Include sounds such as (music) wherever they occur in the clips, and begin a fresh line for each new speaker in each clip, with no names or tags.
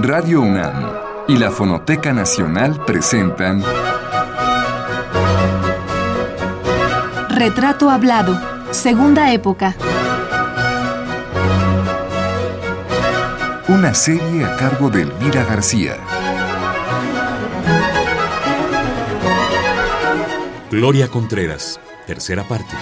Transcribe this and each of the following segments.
Radio UNAM y la Fonoteca Nacional presentan
Retrato Hablado, Segunda Época.
Una serie a cargo de Elvira García.
Gloria Contreras, tercera parte.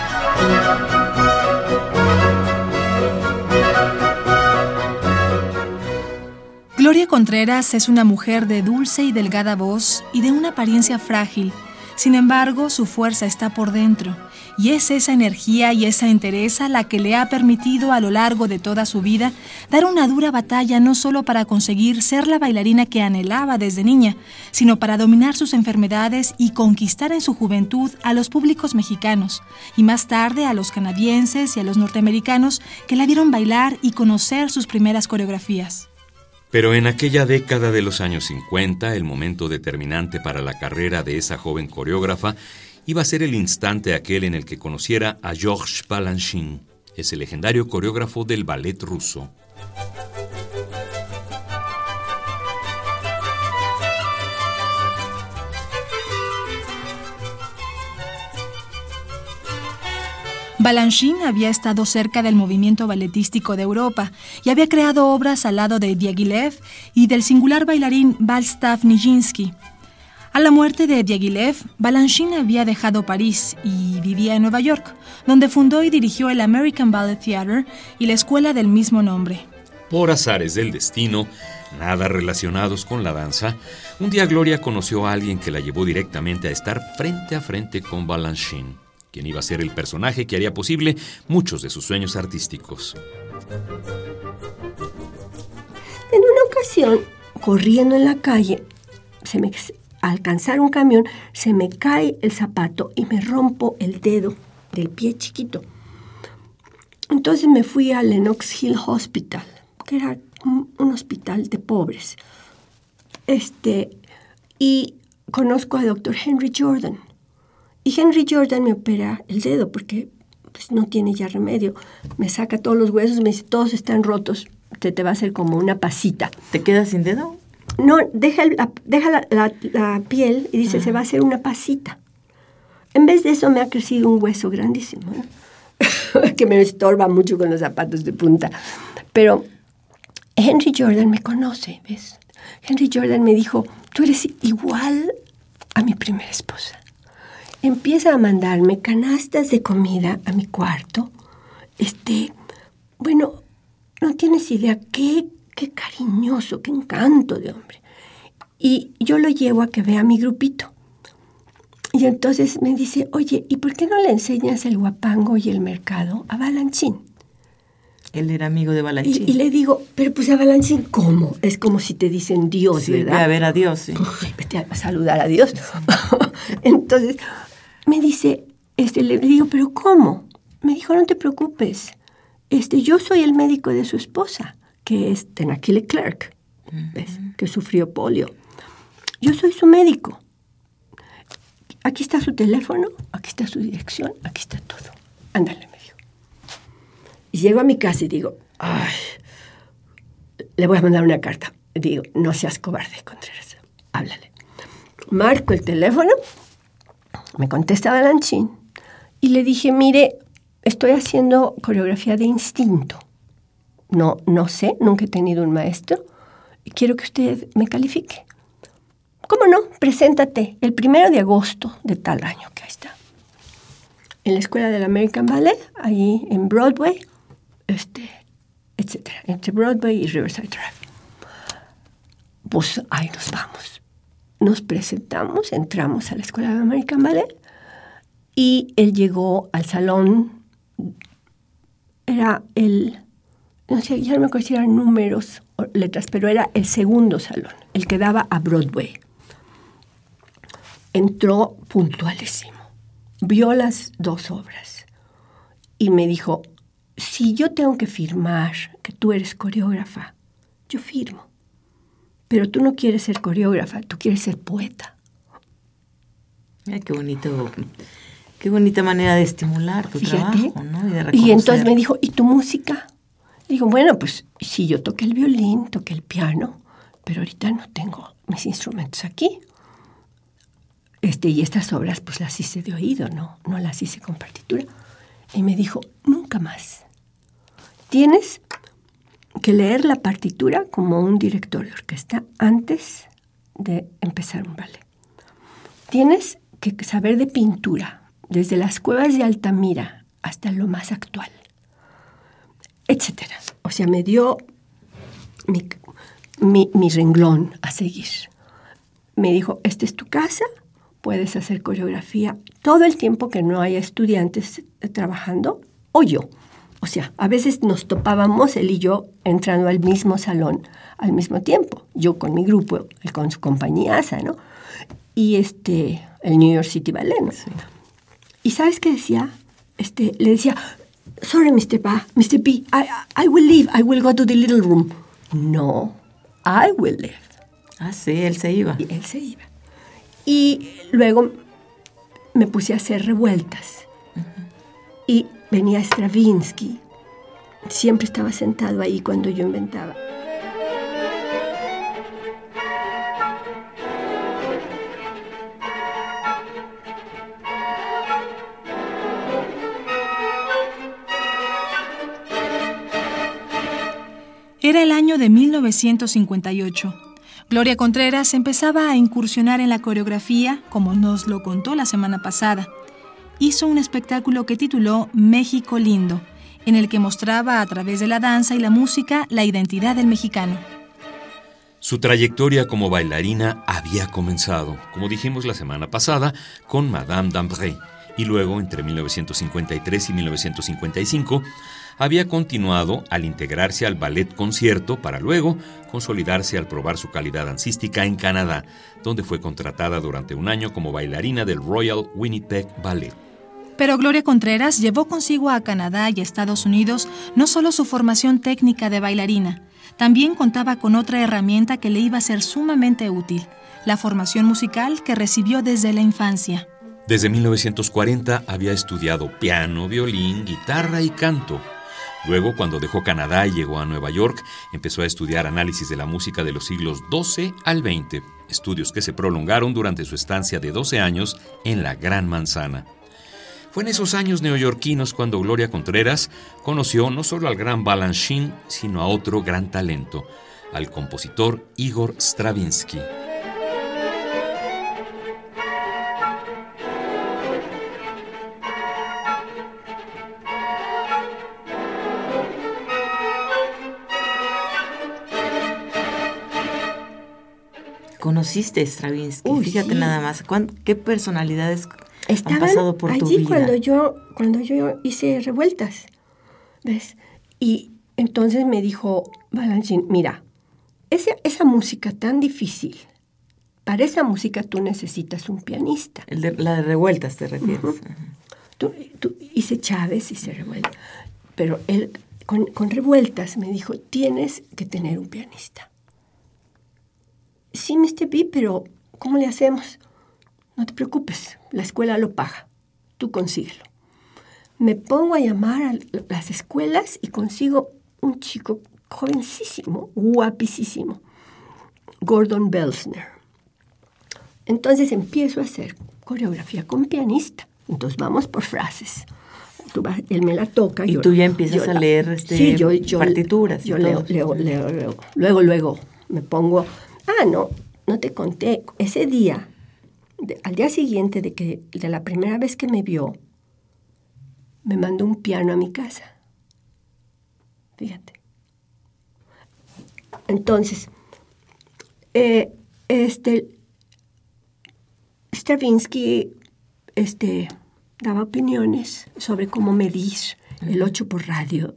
Gloria Contreras es una mujer de dulce y delgada voz y de una apariencia frágil. Sin embargo, su fuerza está por dentro, y es esa energía y esa entereza la que le ha permitido a lo largo de toda su vida dar una dura batalla no solo para conseguir ser la bailarina que anhelaba desde niña, sino para dominar sus enfermedades y conquistar en su juventud a los públicos mexicanos, y más tarde a los canadienses y a los norteamericanos que la vieron bailar y conocer sus primeras coreografías.
Pero en aquella década de los años 50, el momento determinante para la carrera de esa joven coreógrafa iba a ser el instante aquel en el que conociera a Georges Balanchine, ese legendario coreógrafo del ballet ruso.
Balanchine había estado cerca del movimiento balletístico de Europa y había creado obras al lado de Diaghilev y del singular bailarín Balstav Nijinsky. A la muerte de Diaghilev, Balanchine había dejado París y vivía en Nueva York, donde fundó y dirigió el American Ballet Theatre y la escuela del mismo nombre.
Por azares del destino, nada relacionados con la danza, un día Gloria conoció a alguien que la llevó directamente a estar frente a frente con Balanchine quien iba a ser el personaje que haría posible muchos de sus sueños artísticos.
En una ocasión, corriendo en la calle, se me, al alcanzar un camión, se me cae el zapato y me rompo el dedo del pie chiquito. Entonces me fui al Lenox Hill Hospital, que era un, un hospital de pobres. Este, y conozco al doctor Henry Jordan. Y Henry Jordan me opera el dedo porque pues, no tiene ya remedio. Me saca todos los huesos, me dice, todos están rotos, te, te va a hacer como una pasita.
¿Te quedas sin dedo?
No, deja, la, deja la, la, la piel y dice, se va a hacer una pasita. En vez de eso me ha crecido un hueso grandísimo, ¿no? (laughs) que me estorba mucho con los zapatos de punta. Pero Henry Jordan me conoce, ¿ves? Henry Jordan me dijo, tú eres igual a mi primera esposa empieza a mandarme canastas de comida a mi cuarto. Este, bueno, no tienes idea qué, qué cariñoso, qué encanto de hombre. Y yo lo llevo a que vea mi grupito. Y entonces me dice, oye, ¿y por qué no le enseñas el guapango y el mercado a Balanchín?
Él era amigo de Balanchín.
Y, y, le digo, pero pues a Balanchín, ¿cómo? Es como si te dicen Dios,
sí,
¿verdad?
Ve a ver a Dios, sí.
Uy, vete a saludar a Dios. (laughs) entonces, me dice, este, le digo, pero ¿cómo? Me dijo, no te preocupes. Este, yo soy el médico de su esposa, que es Tenakile Clark, ¿ves? que sufrió polio. Yo soy su médico. Aquí está su teléfono, aquí está su dirección, aquí está todo. Ándale, me dijo. Y llego a mi casa y digo, ay, le voy a mandar una carta. Digo, no seas cobarde, Contreras, háblale. Marco el teléfono, me contesta Balanchín y le dije, mire, estoy haciendo coreografía de instinto. No, no sé, nunca he tenido un maestro. Y quiero que usted me califique. ¿Cómo no? Preséntate el primero de agosto de tal año, que ahí está. En la escuela del American Ballet, ahí en Broadway, este, etc. Entre Broadway y Riverside Drive. Pues ahí nos vamos. Nos presentamos, entramos a la escuela del American Ballet y él llegó al salón. Era el, no sé, ya no me acuerdo si eran números o letras, pero era el segundo salón, el que daba a Broadway. Entró puntualísimo, vio las dos obras y me dijo, si yo tengo que firmar que tú eres coreógrafa, yo firmo. Pero tú no quieres ser coreógrafa, tú quieres ser poeta.
Ay, qué bonito, qué bonita manera de estimular tu
Fíjate.
trabajo, ¿no? Y, de
Y entonces me dijo, ¿y tu música? Digo, bueno, pues si yo toqué el violín, toqué el piano, pero ahorita no tengo mis instrumentos aquí. Este, y estas obras pues las hice de oído, ¿no? No las hice con partitura. Y me dijo, nunca más. Tienes que leer la partitura como un director de orquesta antes de empezar un ballet. Tienes que saber de pintura, desde las cuevas de Altamira hasta lo más actual, etc. O sea, me dio mi, mi, mi renglón a seguir. Me dijo, esta es tu casa, puedes hacer coreografía todo el tiempo que no haya estudiantes trabajando o yo. O sea, a veces nos topábamos él y yo entrando al mismo salón al mismo tiempo. Yo con mi grupo, él con su compañía ASA, ¿no? Y este, el New York City Ballet, ¿no? Y ¿sabes qué decía? Este, le decía, sorry, Mr. Pa, Mr. B, I, I will leave, I will go to the little room. No, I will leave.
Ah, sí, él se iba.
Y él se iba. Y luego me puse a hacer revueltas. Y venía Stravinsky. Siempre estaba sentado ahí cuando yo inventaba.
Era el año de 1958. Gloria Contreras empezaba a incursionar en la coreografía, como nos lo contó la semana pasada. Hizo un espectáculo que tituló México Lindo, en el que mostraba a través de la danza y la música la identidad del mexicano.
Su trayectoria como bailarina había comenzado, como dijimos la semana pasada, con Madame d'Ambray, y luego, entre 1953 y 1955, había continuado al integrarse al ballet concierto para luego consolidarse al probar su calidad dancística en Canadá, donde fue contratada durante un año como bailarina del Royal Winnipeg Ballet.
Pero Gloria Contreras llevó consigo a Canadá y Estados Unidos no solo su formación técnica de bailarina, también contaba con otra herramienta que le iba a ser sumamente útil, la formación musical que recibió desde la infancia.
Desde 1940 había estudiado piano, violín, guitarra y canto. Luego, cuando dejó Canadá y llegó a Nueva York, empezó a estudiar análisis de la música de los siglos XII al XX, estudios que se prolongaron durante su estancia de 12 años en la Gran Manzana. Fue en esos años neoyorquinos cuando Gloria Contreras conoció no solo al gran Balanchine, sino a otro gran talento, al compositor Igor Stravinsky.
Conociste a Stravinsky,
Uy,
fíjate
sí.
nada más, ¿cuán- ¿qué personalidades han
Estaban
pasado por tu
allí
vida?
cuando yo cuando yo hice revueltas, ¿ves? Y entonces me dijo Balanchín, mira, esa, esa música tan difícil, para esa música tú necesitas un pianista.
El de- la de revueltas te refieres. Ajá.
Tú, tú- hice Chávez, hice revueltas, pero él con, con revueltas me dijo, tienes que tener un pianista. Sí, Mr. B, pero ¿cómo le hacemos? No te preocupes, la escuela lo paga, tú consíguelo. Me pongo a llamar a las escuelas y consigo un chico jovencísimo, guapísimo, Gordon Belsner. Entonces empiezo a hacer coreografía con pianista. Entonces vamos por frases. Tú vas- él me la toca.
Y
yo-
tú ya empiezas a
la-
leer, este,
sí, yo, yo-
partituras
Yo leo, leo, leo, leo. Luego, luego me pongo. Ah, no, no te conté. Ese día, de- al día siguiente de que de la primera vez que me vio, me mandó un piano a mi casa. Fíjate. Entonces, eh, este, Stravinsky este, daba opiniones sobre cómo medir el 8 por radio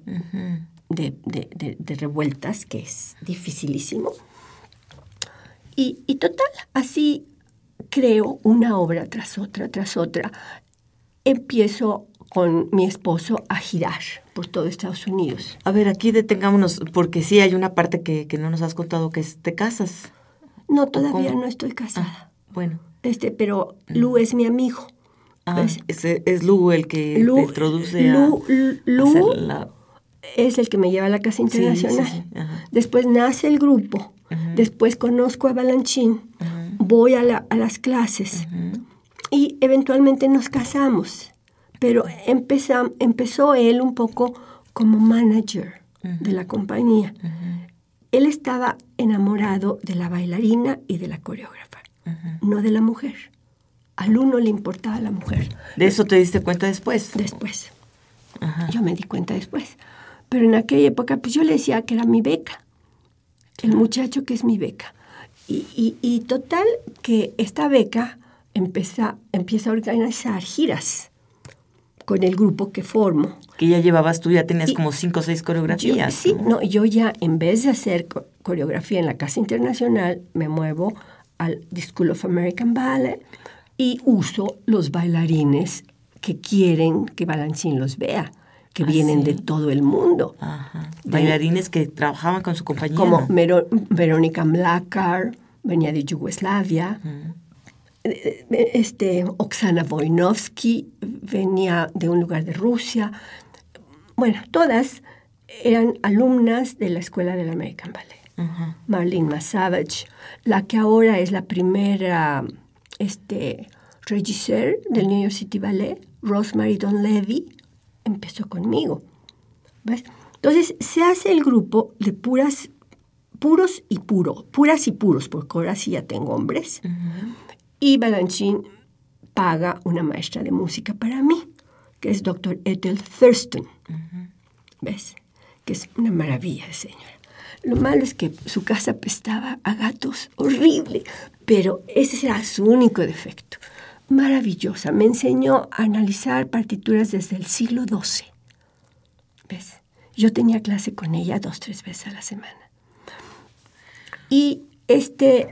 de, de- de- de revueltas, que es dificilísimo. Y, y total, así creo una obra tras otra, tras otra. Empiezo con mi esposo a girar por todo Estados Unidos.
A ver, aquí detengámonos, porque sí hay una parte que, que no nos has contado, que es te casas.
No, todavía
¿Cómo?
no estoy casada.
Ah, bueno.
Este, pero Lu es mi amigo.
Ah, es, es Lu el que
Lu-
te introduce a,
Lu- Lu-
a la-
es el que me lleva a la Casa
Sí, sí,
Internacional.
sí, ajá.
Después nace el grupo Después conozco a Balanchín, voy a, la- a las clases y eventualmente nos casamos. Pero empezó él un poco como manager de la compañía. Él estaba enamorado de la bailarina y de la coreógrafa, no de la mujer. Al uno le importaba la mujer.
De eso te diste cuenta después.
Después. Yo me di cuenta después. Pero en aquella época, pues yo le decía que era mi beca. El muchacho que es mi beca. Y, y- y total que esta beca empieza, empieza a organizar giras con el grupo que formo.
Que ya llevabas tú, ya tenías
Y-
como cinco o seis
Yo-
coreografías.
sí,
¿no?
no, yo ya en vez de hacer co- coreografía en la Casa Internacional, me muevo al The School of American Ballet y uso los bailarines que quieren que Balanchín los vea, que
Ah,
vienen
sí.
de todo el mundo.
Ajá. Bailarines que trabajaban con su compañía.
Como Verónica Mlakar, venía de Yugoslavia. Eh, eh, Este, Oksana Wojnowski venía de un lugar de Rusia. Bueno, todas eran alumnas de la Escuela del American Ballet.
Ajá.
Marlene Masavage, la que ahora es la primera este, regisseur del New York City Ballet, Rosemary Donlevy, empezó conmigo. ¿Ves? Entonces se hace el grupo de puras, puros y puro, puras y puros, porque ahora sí ya tengo hombres. Y Balanchín paga una maestra de música para mí, que es Dr. Ethel Thurston. ¿Ves? Que es una maravilla de señora. Lo malo es que su casa apestaba a gatos, horrible, pero ese era su único defecto. Maravillosa. Me enseñó a analizar partituras desde el siglo XII. ¿Ves? Yo tenía clase con ella dos, tres veces a la semana. Y este,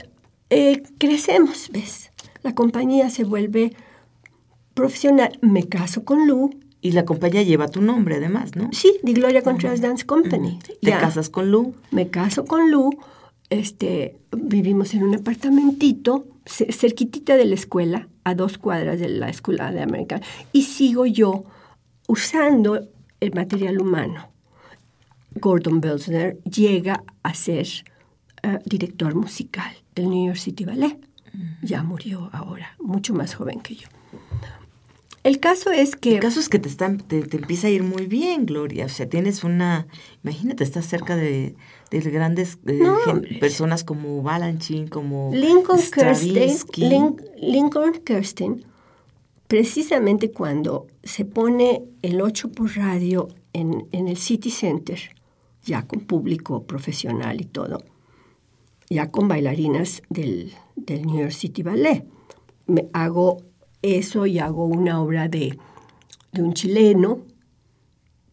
eh, crecemos, ¿ves? La compañía se vuelve profesional. Me caso con Lou.
Y la compañía lleva tu nombre, además, ¿no?
Sí, de Gloria Contreras Dance Company.
Te
Ya.
casas con Lu.
Me caso con Lu. Este, vivimos en un apartamentito ce- cerquitita de la escuela, a dos cuadras de la escuela de América. Y sigo yo usando el material humano. Gordon Belzner llega a ser eh, director musical del New York City Ballet. Ya murió ahora, mucho más joven que yo. El caso es que...
El caso es que te, están, te, te empieza a ir muy bien, Gloria. O sea, tienes una... Imagínate, estás cerca de, de grandes
No,
personas como Balanchine, como
Lincoln Kirsten. Lin- Lincoln Kirsten, precisamente cuando se pone el 8 por radio en, en el City Center, ya con público profesional y todo, ya con bailarinas del, del New York City Ballet. Me hago eso y hago una obra de, de un chileno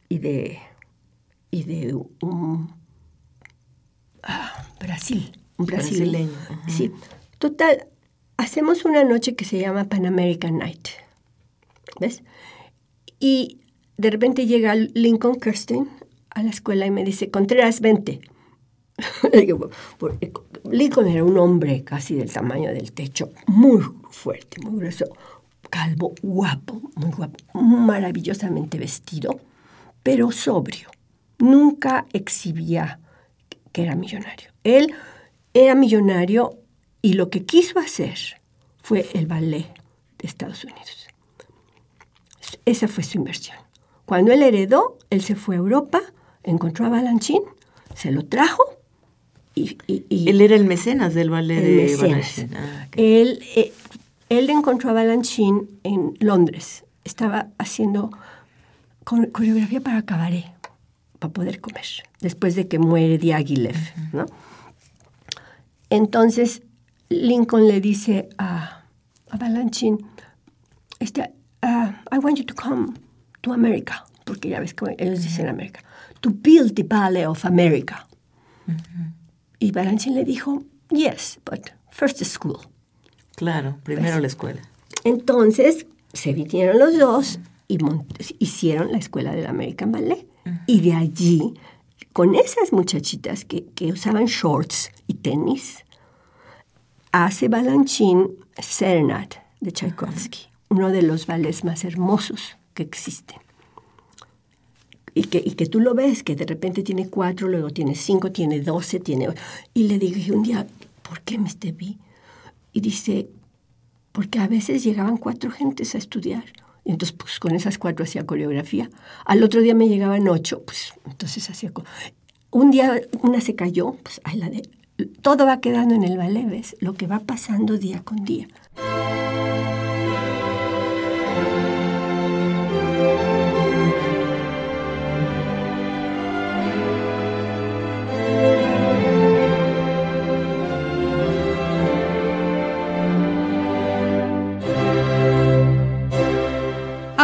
y de, y de un ah, Brasil, un brasileño. Sí. Total, hacemos una noche que se llama Pan American Night. ¿Ves? Y de repente llega Lincoln Kirsten a la escuela y me dice, Contreras, vente. (laughs) Por- Lincoln era un hombre casi del tamaño del techo, muy fuerte, muy grueso, calvo, guapo, muy guapo, maravillosamente vestido, pero sobrio. Nunca exhibía que era millonario. Él era millonario y lo que quiso hacer fue el ballet de Estados Unidos. Esa fue su inversión. Cuando él heredó, él se fue a Europa, encontró a Balanchín, se lo trajo y... y- y-
Él era el mecenas del ballet
el
de
mecenas.
Ah, ok.
él, eh, él encontró a Balanchine en Londres. Estaba haciendo co- coreografía para cabaret, para poder comer, después de que muere Diaghilev, ¿no? Entonces, Lincoln le dice a, a Balanchine, este, ah, I want you to come to America, porque ya ves que ellos dicen América, to build the ballet of America. Y Balanchine le dijo, yes, but first school.
Claro, primero la escuela.
Entonces se vinieron los dos y hicieron la escuela del American Ballet. Y de allí, con esas muchachitas que, que usaban shorts y tenis, hace Balanchín Serenade de Tchaikovsky, uno de los ballets más hermosos que existen. y que, y que tú lo ves, que de repente tiene cuatro, luego tiene cinco, tiene doce, tiene... Y le dije un día, ¿por qué me vi? Y dice, porque a veces llegaban cuatro gentes a estudiar. Y entonces, pues con esas cuatro hacía coreografía. Al otro día me llegaban ocho, pues entonces hacía... Un día una se cayó, pues ahí la de... Todo va quedando en el ballet, ¿ves? Lo que va pasando día con día.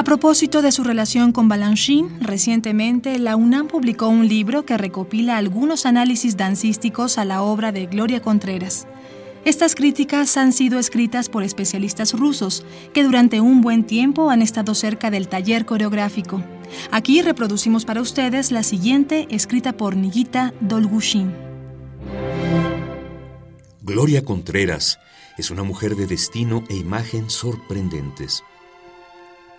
A propósito de su relación con Balanchine, recientemente la UNAM publicó un libro que recopila algunos análisis dancísticos a la obra de Gloria Contreras. Estas críticas han sido escritas por especialistas rusos que durante un buen tiempo han estado cerca del taller coreográfico. Aquí reproducimos para ustedes la siguiente escrita por Nigita Dolgushin.
Gloria Contreras es una mujer de destino e imagen sorprendentes.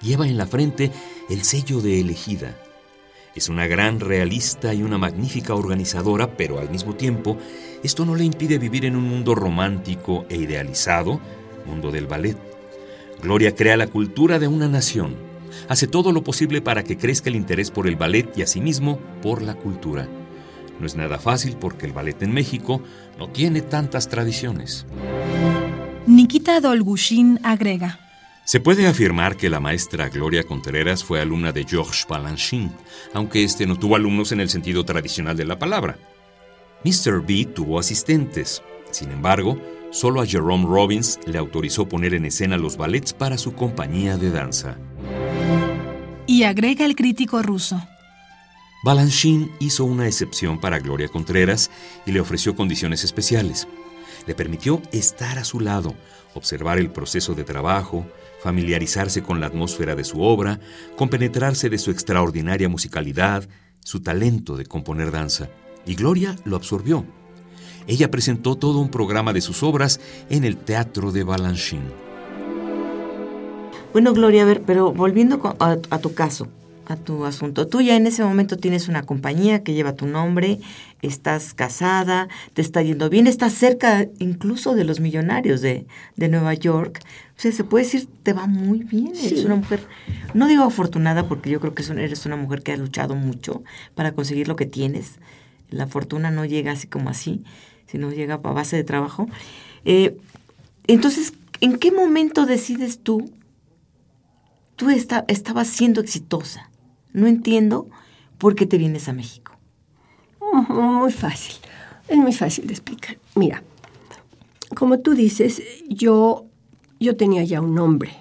Lleva en la frente el sello de elegida. Es una gran realista y una magnífica organizadora, pero al mismo tiempo, esto no le impide vivir en un mundo romántico e idealizado, mundo del ballet. Gloria crea la cultura de una nación. Hace todo lo posible para que crezca el interés por el ballet y asimismo por la cultura. No es nada fácil porque el ballet en México no tiene tantas tradiciones.
Nikita Dolgushin agrega.
Se puede afirmar que la maestra Gloria Contreras fue alumna de Georges Balanchine, aunque este no tuvo alumnos en el sentido tradicional de la palabra. Mr. B tuvo asistentes. Sin embargo, solo a Jerome Robbins le autorizó poner en escena los ballets para su compañía de danza.
Y agrega el crítico ruso.
Balanchine hizo una excepción para Gloria Contreras y le ofreció condiciones especiales. Le permitió estar a su lado, observar el proceso de trabajo, familiarizarse con la atmósfera de su obra, compenetrarse de su extraordinaria musicalidad, su talento de componer danza. Y Gloria lo absorbió. Ella presentó todo un programa de sus obras en el Teatro de Balanchine.
Bueno, Gloria, a ver, pero volviendo a, tu caso, a tu asunto. Tú ya en ese momento tienes una compañía que lleva tu nombre, estás casada, te está yendo bien, estás cerca incluso de los millonarios de, de Nueva York. O sea, se puede decir, te va muy bien. Eres una mujer, no digo afortunada porque yo creo que eres una mujer que ha luchado mucho para conseguir lo que tienes. La fortuna no llega así como así, sino llega a base de trabajo. Eh, entonces, ¿en qué momento decides tú? Tú estabas siendo exitosa no entiendo por qué te vienes a México.
Muy fácil, es muy fácil de explicar. Mira, como tú dices, yo, yo tenía ya un nombre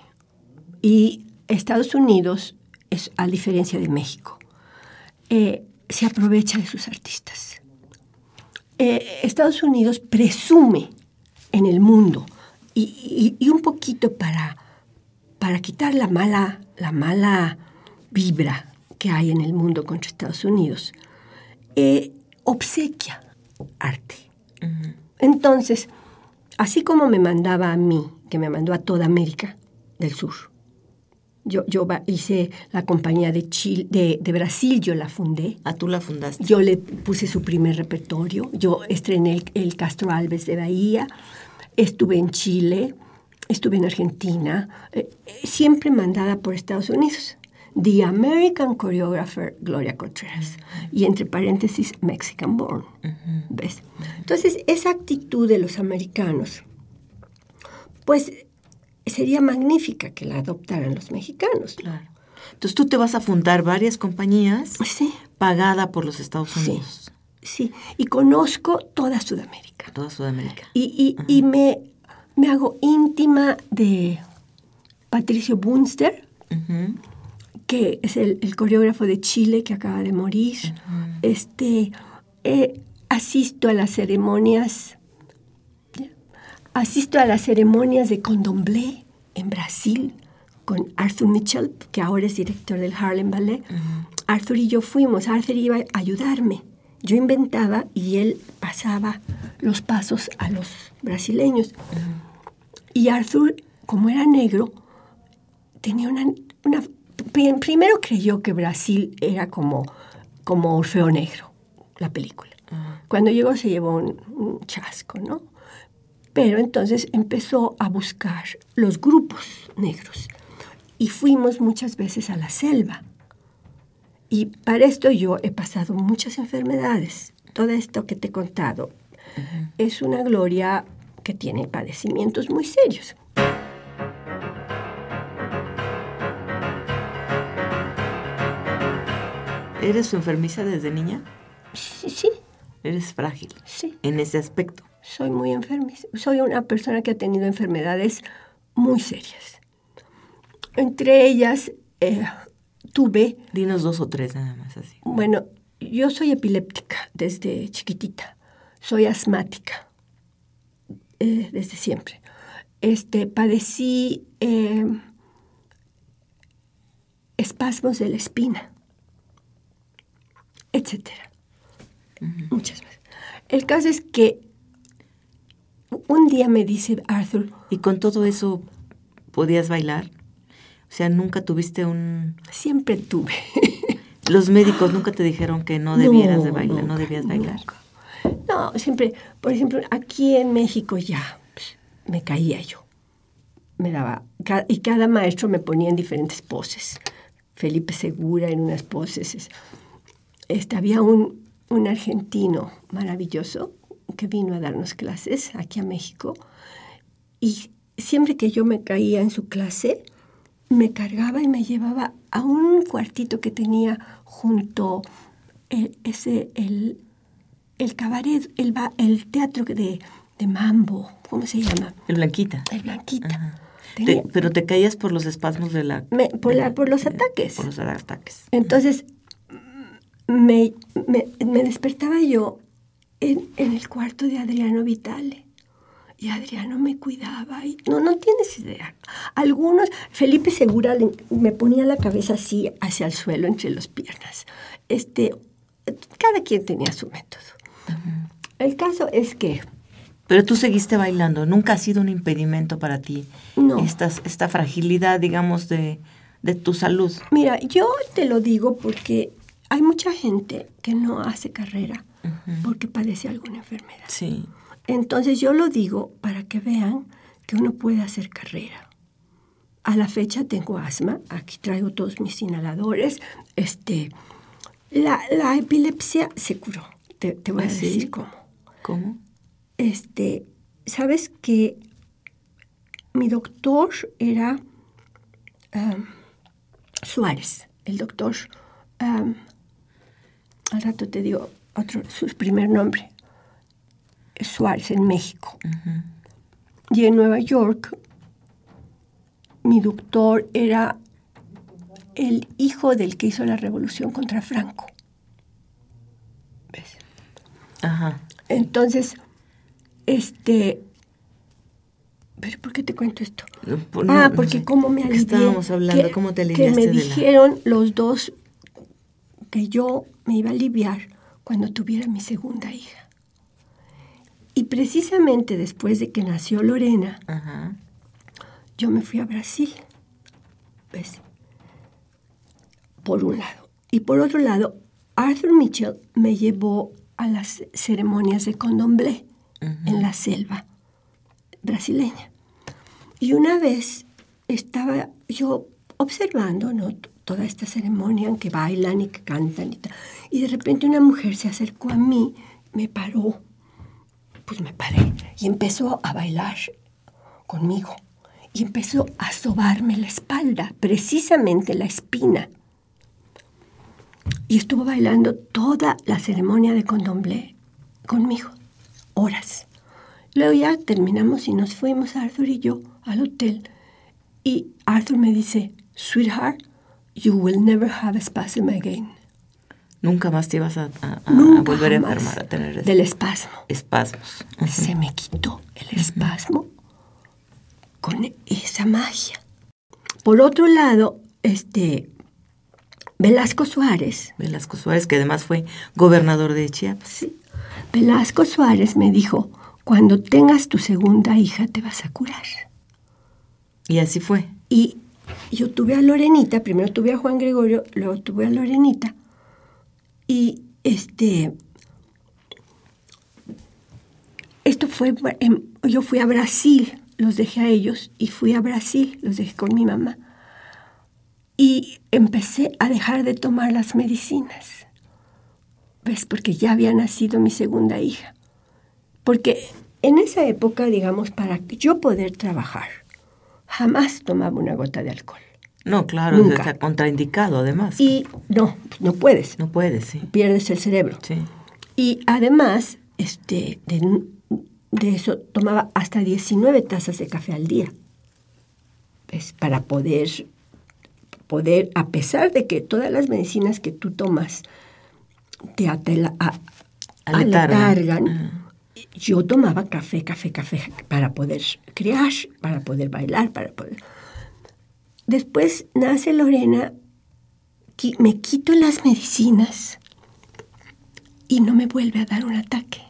y Estados Unidos, es, a diferencia de México, eh, se aprovecha de sus artistas. Eh, Estados Unidos presume en el mundo y, y, un poquito para, para quitar la mala, la mala vibra que hay en el mundo contra Estados Unidos, eh, obsequia arte. Entonces, así como me mandaba a mí, que me mandó a toda América del Sur, yo, yo hice la compañía de, Chile, de, Brasil, yo la fundé.
¿A ah, tú la fundaste?
Yo le puse su primer repertorio. Yo estrené el, el, Castro Alves de Bahía. Estuve en Chile. Estuve en Argentina. Eh, siempre mandada por Estados Unidos. The American Choreographer Gloria Contreras. Y entre paréntesis, Mexican Born. ¿Ves? Entonces, esa actitud de los americanos, pues sería magnífica que la adoptaran los mexicanos.
Claro. Entonces tú te vas a fundar varias compañías
sí.
pagada por los Estados Unidos.
Sí, y conozco toda Sudamérica.
Toda Sudamérica.
Y, y, me, me, hago íntima de Patricio Bunster, que es el, coreógrafo de Chile que acaba de morir. Este, eh, asisto a las ceremonias, asisto a las ceremonias de Condomblé en Brasil con Arthur Mitchell, que ahora es director del Harlem Ballet. Arthur y yo fuimos, Arthur iba a ayudarme. Yo inventaba y él pasaba los pasos a los brasileños. Y Arthur, como era negro, tenía una, una primero creyó que Brasil era como como Orfeo Negro, la película. Cuando llegó se llevó un, un chasco, ¿no? Pero entonces empezó a buscar los grupos negros y fuimos muchas veces a la selva. Y para esto yo he pasado muchas enfermedades. Todo esto que te he contado es una gloria que tiene padecimientos muy serios.
¿Eres enfermiza desde niña?
Sí, sí,
Eres frágil
sí.
en ese aspecto.
Soy muy enfermiza. Soy una persona que ha tenido enfermedades muy serias. Entre ellas eh, tuve,
Dinos dos o tres nada más así.
bueno, yo soy epiléptica desde chiquitita. Soy asmática eh, desde siempre. Este, padecí eh, espasmos de la espina, etcétera. Muchas veces. El caso es que un día me dice Arthur,
¿Y con todo eso podías bailar? O sea, nunca tuviste un...
siempre tuve.
Los médicos nunca te dijeron que no debieras de bailar, no debías bailar.
nunca. No, siempre, por ejemplo, aquí en México ya pues, me caía yo. Me daba, y cada maestro me ponía en diferentes poses. Felipe Segura en unas poses. Es- Este, había un, un argentino maravilloso que vino a darnos clases aquí a México y siempre que yo me caía en su clase, me cargaba y me llevaba a un cuartito que tenía junto el, ese, el, el cabaret, el, el teatro de, de mambo, ¿cómo se llama?
El blanquita.
El Blanquita.
Ajá.
Tenía-
Te- pero te caías por los espasmos de la...
Me- por,
de
la- por los ataques.
Por los ataques.
Entonces, me, me- me despertaba yo en, en el cuarto de Adriano Vitale. Y Adriano me cuidaba. Y, no, no tienes idea. Algunos, Felipe Segura le- me ponía la cabeza así hacia el suelo entre las piernas. Este, cada quien tenía su método. El caso es que
Pero tú seguiste bailando, nunca ha sido un impedimento para ti
No.
Estas- esta fragilidad, digamos, de, de tu salud.
Mira, yo te lo digo porque hay mucha gente que no hace carrera porque padece alguna enfermedad.
Sí.
Entonces yo lo digo para que vean que uno puede hacer carrera. A la fecha tengo asma, aquí traigo todos mis inhaladores. Este, la, la epilepsia se curó. Te, te voy
¿Ah,
a
sí?
decir cómo.
¿Cómo?
Este, sabes que mi doctor era am, Suárez, el doctor. am, al rato te digo otro, su primer nombre. Suárez en México. Y en Nueva York, mi doctor era el hijo del que hizo la revolución contra Franco. ¿Ves?
Ajá.
Entonces, este... ¿Pero por qué te cuento esto?
No, por-
ah,
no, no
porque
sé.
cómo me
¿Qué
alivié.
estábamos hablando?
que-
¿Cómo te
Que me
la-
dijeron los dos que yo me iba a aliviar cuando tuviera mi segunda hija. Y precisamente después de que nació Lorena,
Ajá.
yo me fui a Brasil. ¿Ves? Por un lado. Y por otro lado, Arthur Mitchell me llevó a las ceremonias de condomblé en la selva brasileña. Y una vez estaba yo observando ¿no? Toda esta ceremonia en que bailan y que cantan y tal. Y de repente una mujer se acercó a mí, me paró. Pues me paré y empezó a bailar conmigo. Y empezó a sobarme la espalda, precisamente la espina. Y estuvo bailando toda la ceremonia de condomblé conmigo, horas. Luego ya terminamos y nos fuimos Arthur y yo al hotel. Y Arthur me dice, sweetheart, you will never have a spasm again.
Nunca más te ibas a, a- a
Nunca
volver a enfermar, a tener es-
Del espasmo.
espasmos.
Se me quitó el espasmo con esa magia. Por otro lado, este Velasco Suárez,
Velasco Suárez, que además fue gobernador de Chiapas.
sí, Velasco Suárez me dijo, cuando tengas tu segunda hija te vas a curar.
Y así fue.
Y yo tuve a Lorenita, primero tuve a Juan Gregorio, luego tuve a Lorenita. Y este, esto fue, yo fui a Brasil, los dejé a ellos y fui a Brasil, los dejé con mi mamá. Y empecé a dejar de tomar las medicinas. ¿Ves? Porque ya había nacido mi segunda hija. Porque en esa época, digamos, para yo poder trabajar, jamás tomaba una gota de alcohol.
No, claro, Nunca. está contraindicado además.
Y no, no puedes.
No puedes, sí.
Pierdes el cerebro.
Sí.
Y además, este, de, de eso tomaba hasta 19 tazas de café al día. ¿Ves? Para poder, poder, a pesar de que todas las medicinas que tú tomas te atela, a, aletargan, yo tomaba café, café, café para poder crear, para poder bailar, para poder... Después nace Lorena, me quito las medicinas y no me vuelve a dar un ataque.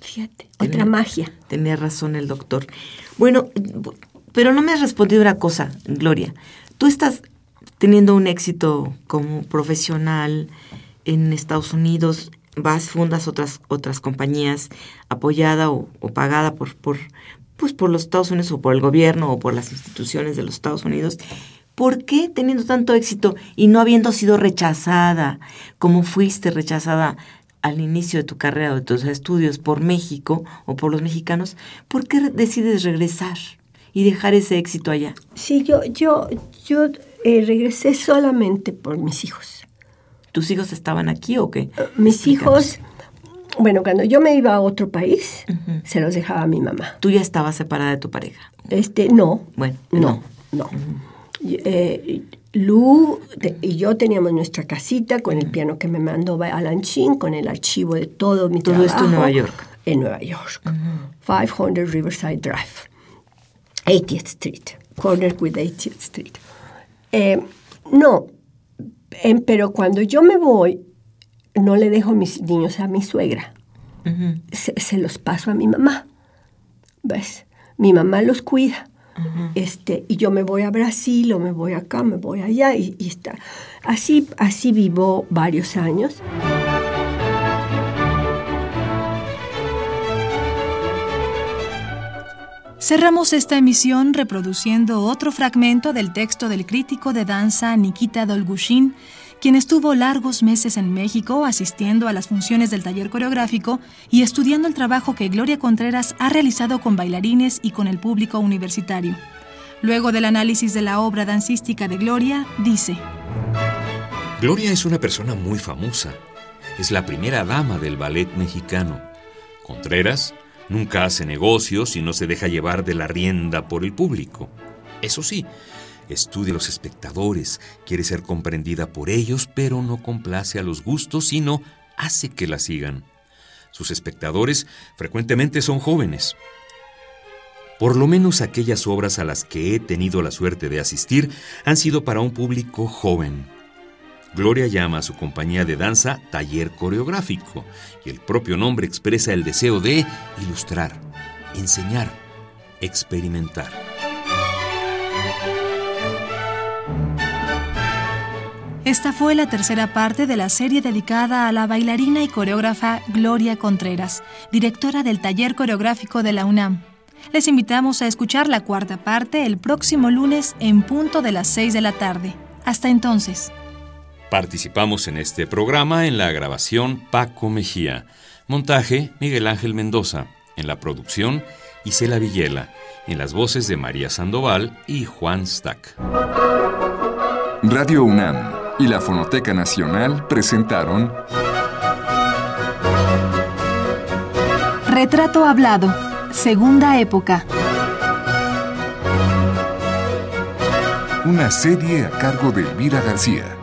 Fíjate, otra magia.
Tenía razón el doctor. Bueno, pero no me has respondido una cosa, Gloria. Tú estás teniendo un éxito como profesional en Estados Unidos, vas, fundas otras, otras compañías apoyada o, pagada por, por, pues por los Estados Unidos o por el gobierno o por las instituciones de los Estados Unidos. ¿Por qué teniendo tanto éxito y no habiendo sido rechazada como fuiste rechazada al inicio de tu carrera o de tus estudios por México o por los mexicanos, ¿por qué decides regresar y dejar ese éxito allá?
Sí, yo, yo, yo eh, regresé solamente por mis hijos.
¿Tus hijos estaban aquí o qué?
Mis hijos, bueno, cuando yo me iba a otro país, se los dejaba a mi mamá.
¿Tú ya estabas separada de tu pareja?
Este, no.
Bueno,
no, no. Eh, Lu y yo teníamos nuestra casita con el piano que me mandó Alan Chin, con el archivo de todo mi
todo esto en Nueva York.
En Nueva York. 500 Riverside Drive. 80th Street. Corner with 80th Street. Eh, no, pero cuando yo me voy, no le dejo mis niños a mi suegra. se, los paso a mi mamá. ¿Ves? Mi mamá los cuida este, y yo me voy a Brasil o me voy acá, me voy allá y, y está. Así, así vivo varios años.
Cerramos esta emisión reproduciendo otro fragmento del texto del crítico de danza Nikita Dolgushin, quien estuvo largos meses en México asistiendo a las funciones del taller coreográfico y estudiando el trabajo que Gloria Contreras ha realizado con bailarines y con el público universitario. Luego del análisis de la obra dancística de Gloria, dice,
Gloria es una persona muy famosa. Es la primera dama del ballet mexicano. Contreras nunca hace negocios y no se deja llevar de la rienda por el público. Eso sí, estudia a los espectadores, quiere ser comprendida por ellos, pero no complace a los gustos, sino hace que la sigan. Sus espectadores frecuentemente son jóvenes. Por lo menos aquellas obras a las que he tenido la suerte de asistir han sido para un público joven. Gloria llama a su compañía de danza taller coreográfico y el propio nombre expresa el deseo de ilustrar, enseñar, experimentar.
Esta fue la tercera parte de la serie dedicada a la bailarina y coreógrafa Gloria Contreras, directora del taller coreográfico de la UNAM. Les invitamos a escuchar la cuarta parte el próximo lunes en punto de las 6 de la tarde. Hasta entonces.
Participamos en este programa en la grabación Paco Mejía, montaje Miguel Ángel Mendoza, en la producción Isela Villela, en las voces de María Sandoval y Juan Stack.
Radio UNAM y la Fonoteca Nacional presentaron
Retrato Hablado, Segunda Época.
Una serie a cargo de Elvira García.